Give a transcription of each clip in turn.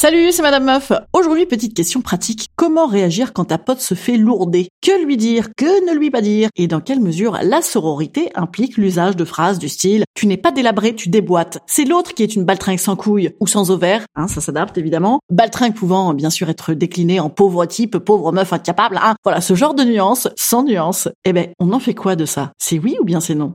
Salut, c'est Madame Meuf. Aujourd'hui, petite question pratique. Comment réagir quand ta pote se fait lourder? Que lui dire? Que ne lui pas dire? Et dans quelle mesure la sororité implique l'usage de phrases du style « Tu n'es pas délabré, tu déboîtes ». C'est l'autre qui est une baltringue sans couilles ou sans ovaire. Hein, ça s'adapte évidemment. Baltringue pouvant bien sûr être décliné en pauvre type, pauvre meuf incapable. Hein. Voilà, ce genre de nuance, sans nuance. Eh ben, on en fait quoi de ça? C'est oui ou bien c'est non?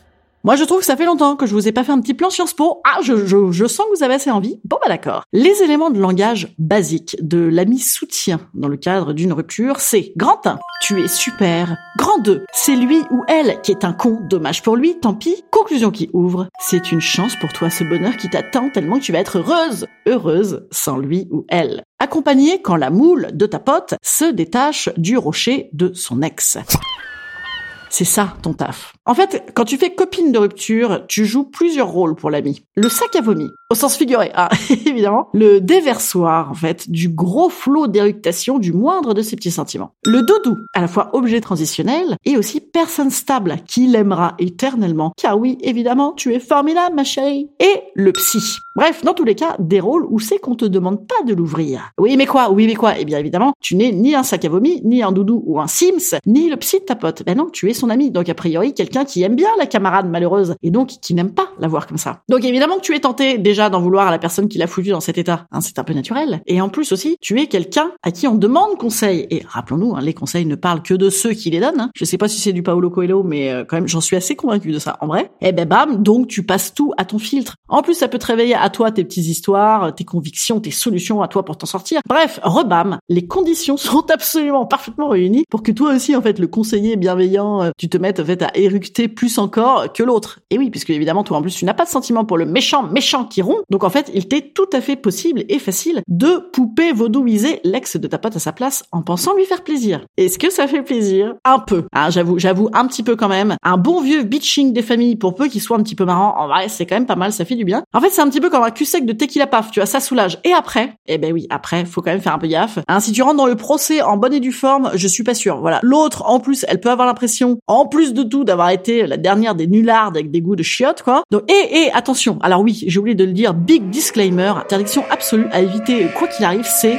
Moi, je trouve que ça fait longtemps que je vous ai pas fait un petit plan Sciences Po. Ah, je, je, je sens que vous avez assez envie. Bon, bah d'accord. Les éléments de langage basiques de l'ami soutien dans le cadre d'une rupture, c'est grand 1, tu es super. Grand 2, c'est lui ou elle qui est un con, dommage pour lui, tant pis. Conclusion qui ouvre, c'est une chance pour toi ce bonheur qui t'attend tellement que tu vas être heureuse, heureuse sans lui ou elle. Accompagné quand la moule de ta pote se détache du rocher de son ex. C'est ça ton taf. En fait, quand tu fais copine de rupture, tu joues plusieurs rôles pour l'ami. Le sac à vomi, au sens figuré, ah, évidemment. Le déversoir, en fait, du gros flot d'éructation du moindre de ses petits sentiments. Le doudou, à la fois objet transitionnel et aussi personne stable qui l'aimera éternellement. Car oui, évidemment, tu es formidable, ma chérie. Et le psy. Bref, dans tous les cas, des rôles où c'est qu'on te demande pas de l'ouvrir. Oui, mais quoi Oui, mais quoi? Eh bien, évidemment, tu n'es ni un sac à vomi, ni un doudou ou un Sims, ni le psy de ta pote. Ben non, tu es son ami. Donc, a priori, quelqu'un qui aime bien la camarade malheureuse et donc qui n'aime pas la voir comme ça. Donc, évidemment que tu es tenté déjà d'en vouloir à la personne qui l'a foutu dans cet état. Hein, c'est un peu naturel. Et en plus aussi, tu es quelqu'un à qui on demande conseil. Et rappelons-nous, hein, les conseils ne parlent que de ceux qui les donnent. Hein. Je sais pas si c'est du Paolo Coelho, mais euh, quand même, j'en suis assez convaincu de ça. En vrai, eh ben bam, donc tu passes tout à ton filtre. En plus, ça peut te réveiller à toi tes petites histoires, tes convictions, tes solutions à toi pour t'en sortir. Bref, rebam, les conditions sont absolument parfaitement réunies pour que toi aussi, en fait, le conseiller bienveillant, euh, tu te mettes en fait à éructer plus encore que l'autre. Et oui, puisque évidemment, toi en plus, tu n'as pas de sentiment pour le méchant méchant qui rompt. Donc en fait, il t'est tout à fait possible et facile de poupée vaudouiser l'ex de ta pote à sa place en pensant lui faire plaisir. Est-ce que ça fait plaisir? Un peu. Hein, j'avoue, j'avoue un petit peu quand même. Un bon vieux bitching des familles pour peu qu'il soit un petit peu marrant. En vrai, c'est quand même pas mal, ça fait du bien. En fait, c'est un petit peu comme un cul sec de tequila paf, tu vois, ça soulage. Et après, eh ben oui, après, faut quand même faire un peu gaffe. Hein, si tu rentres dans le procès en bonne et due forme, je suis pas sûre. Voilà. L'autre, en plus, elle peut avoir l'impression, en plus de tout, d'avoir été la dernière des nullardes avec des goûts de chiottes, quoi. Donc, et, et, attention. Alors oui, j'ai oublié de le dire, big disclaimer, interdiction absolue à éviter, quoi qu'il arrive, c'est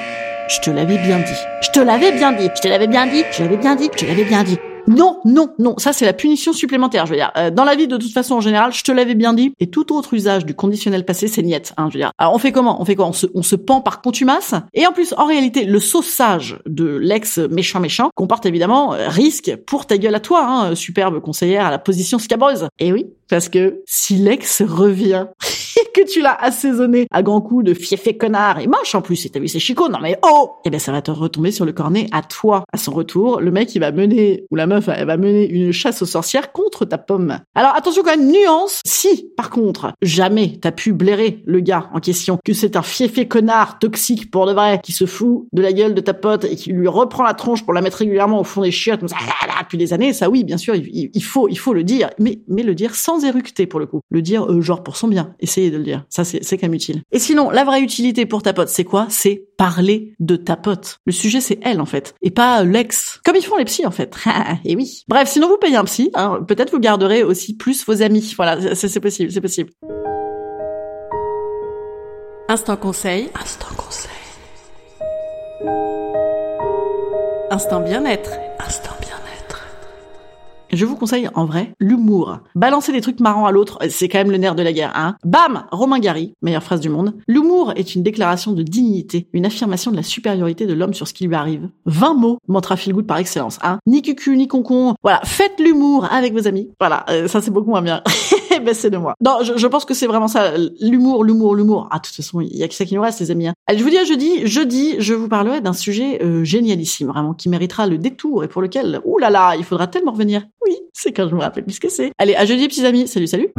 je te l'avais bien dit. Je te l'avais bien dit. Je te l'avais bien dit. Je te l'avais bien dit. Je te l'avais bien dit. Non, non, non, ça c'est la punition supplémentaire. Je veux dire, euh, dans la vie de toute façon en général, je te l'avais bien dit. Et tout autre usage du conditionnel passé, c'est niette. Hein, je veux dire, on fait comment? On fait quoi? On se, on se pend par contumace? Et en plus, en réalité, le saussage de l'ex méchant méchant comporte évidemment euh, risque pour ta gueule à toi, hein, superbe conseillère à la position scabreuse. Et oui, parce que si l'ex revient et que tu l'as assaisonné à grands coups de fiefé connard et moche en plus, et t'as vu c'est chico, non mais oh Eh ben ça va te retomber sur le cornet à toi. À son retour, le mec il va mener, ou la meuf elle va mener une chasse aux sorcières contre ta pomme. Alors attention quand même, nuance, si par contre jamais t'as pu blairer le gars en question, que c'est un fiefé connard toxique pour de vrai, qui se fout de la gueule de ta pote et qui lui reprend la tronche pour la mettre régulièrement au fond des chiottes comme ça, depuis des années, ça oui bien sûr il, il faut il faut le dire, mais mais le dire sans éructer pour le coup, le dire euh, genre pour son bien, essayer de le dire, ça c'est c'est quand même utile. Et sinon la vraie utilité pour ta pote c'est quoi? C'est parler de ta pote. Le sujet c'est elle en fait, et pas l'ex, comme ils font les psys en fait. et oui. Bref, sinon vous payez un psy, hein, peut-être vous garderez aussi plus vos amis. Voilà, c'est possible, c'est possible. Instant conseil. Instant conseil. Instant bien-être. Instant bien-être. Je vous conseille en vrai l'humour. Balancer des trucs marrants à l'autre, c'est quand même le nerf de la guerre, hein. Bam Romain Gary, meilleure phrase du monde. L'humour est une déclaration de dignité, une affirmation de la supériorité de l'homme sur ce qui lui arrive. 20 mots, mantra feel good par excellence, hein. Ni cucu, ni concon. Voilà, faites l'humour avec vos amis. Voilà, euh, ça c'est beaucoup moins bien. ben c'est de moi. Non, je, pense que c'est vraiment ça, l'humour, l'humour, l'humour. Ah, de toute façon, il y a que ça qui nous reste, les amis. hein. Allez, je vous dis à jeudi. Jeudi, je vous parlerai d'un sujet euh, génialissime, vraiment, qui méritera le détour et pour lequel, là, il faudra tellement revenir. Oui, c'est quand je me rappelle plus ce que c'est. Allez, à jeudi, petits amis. Salut, salut.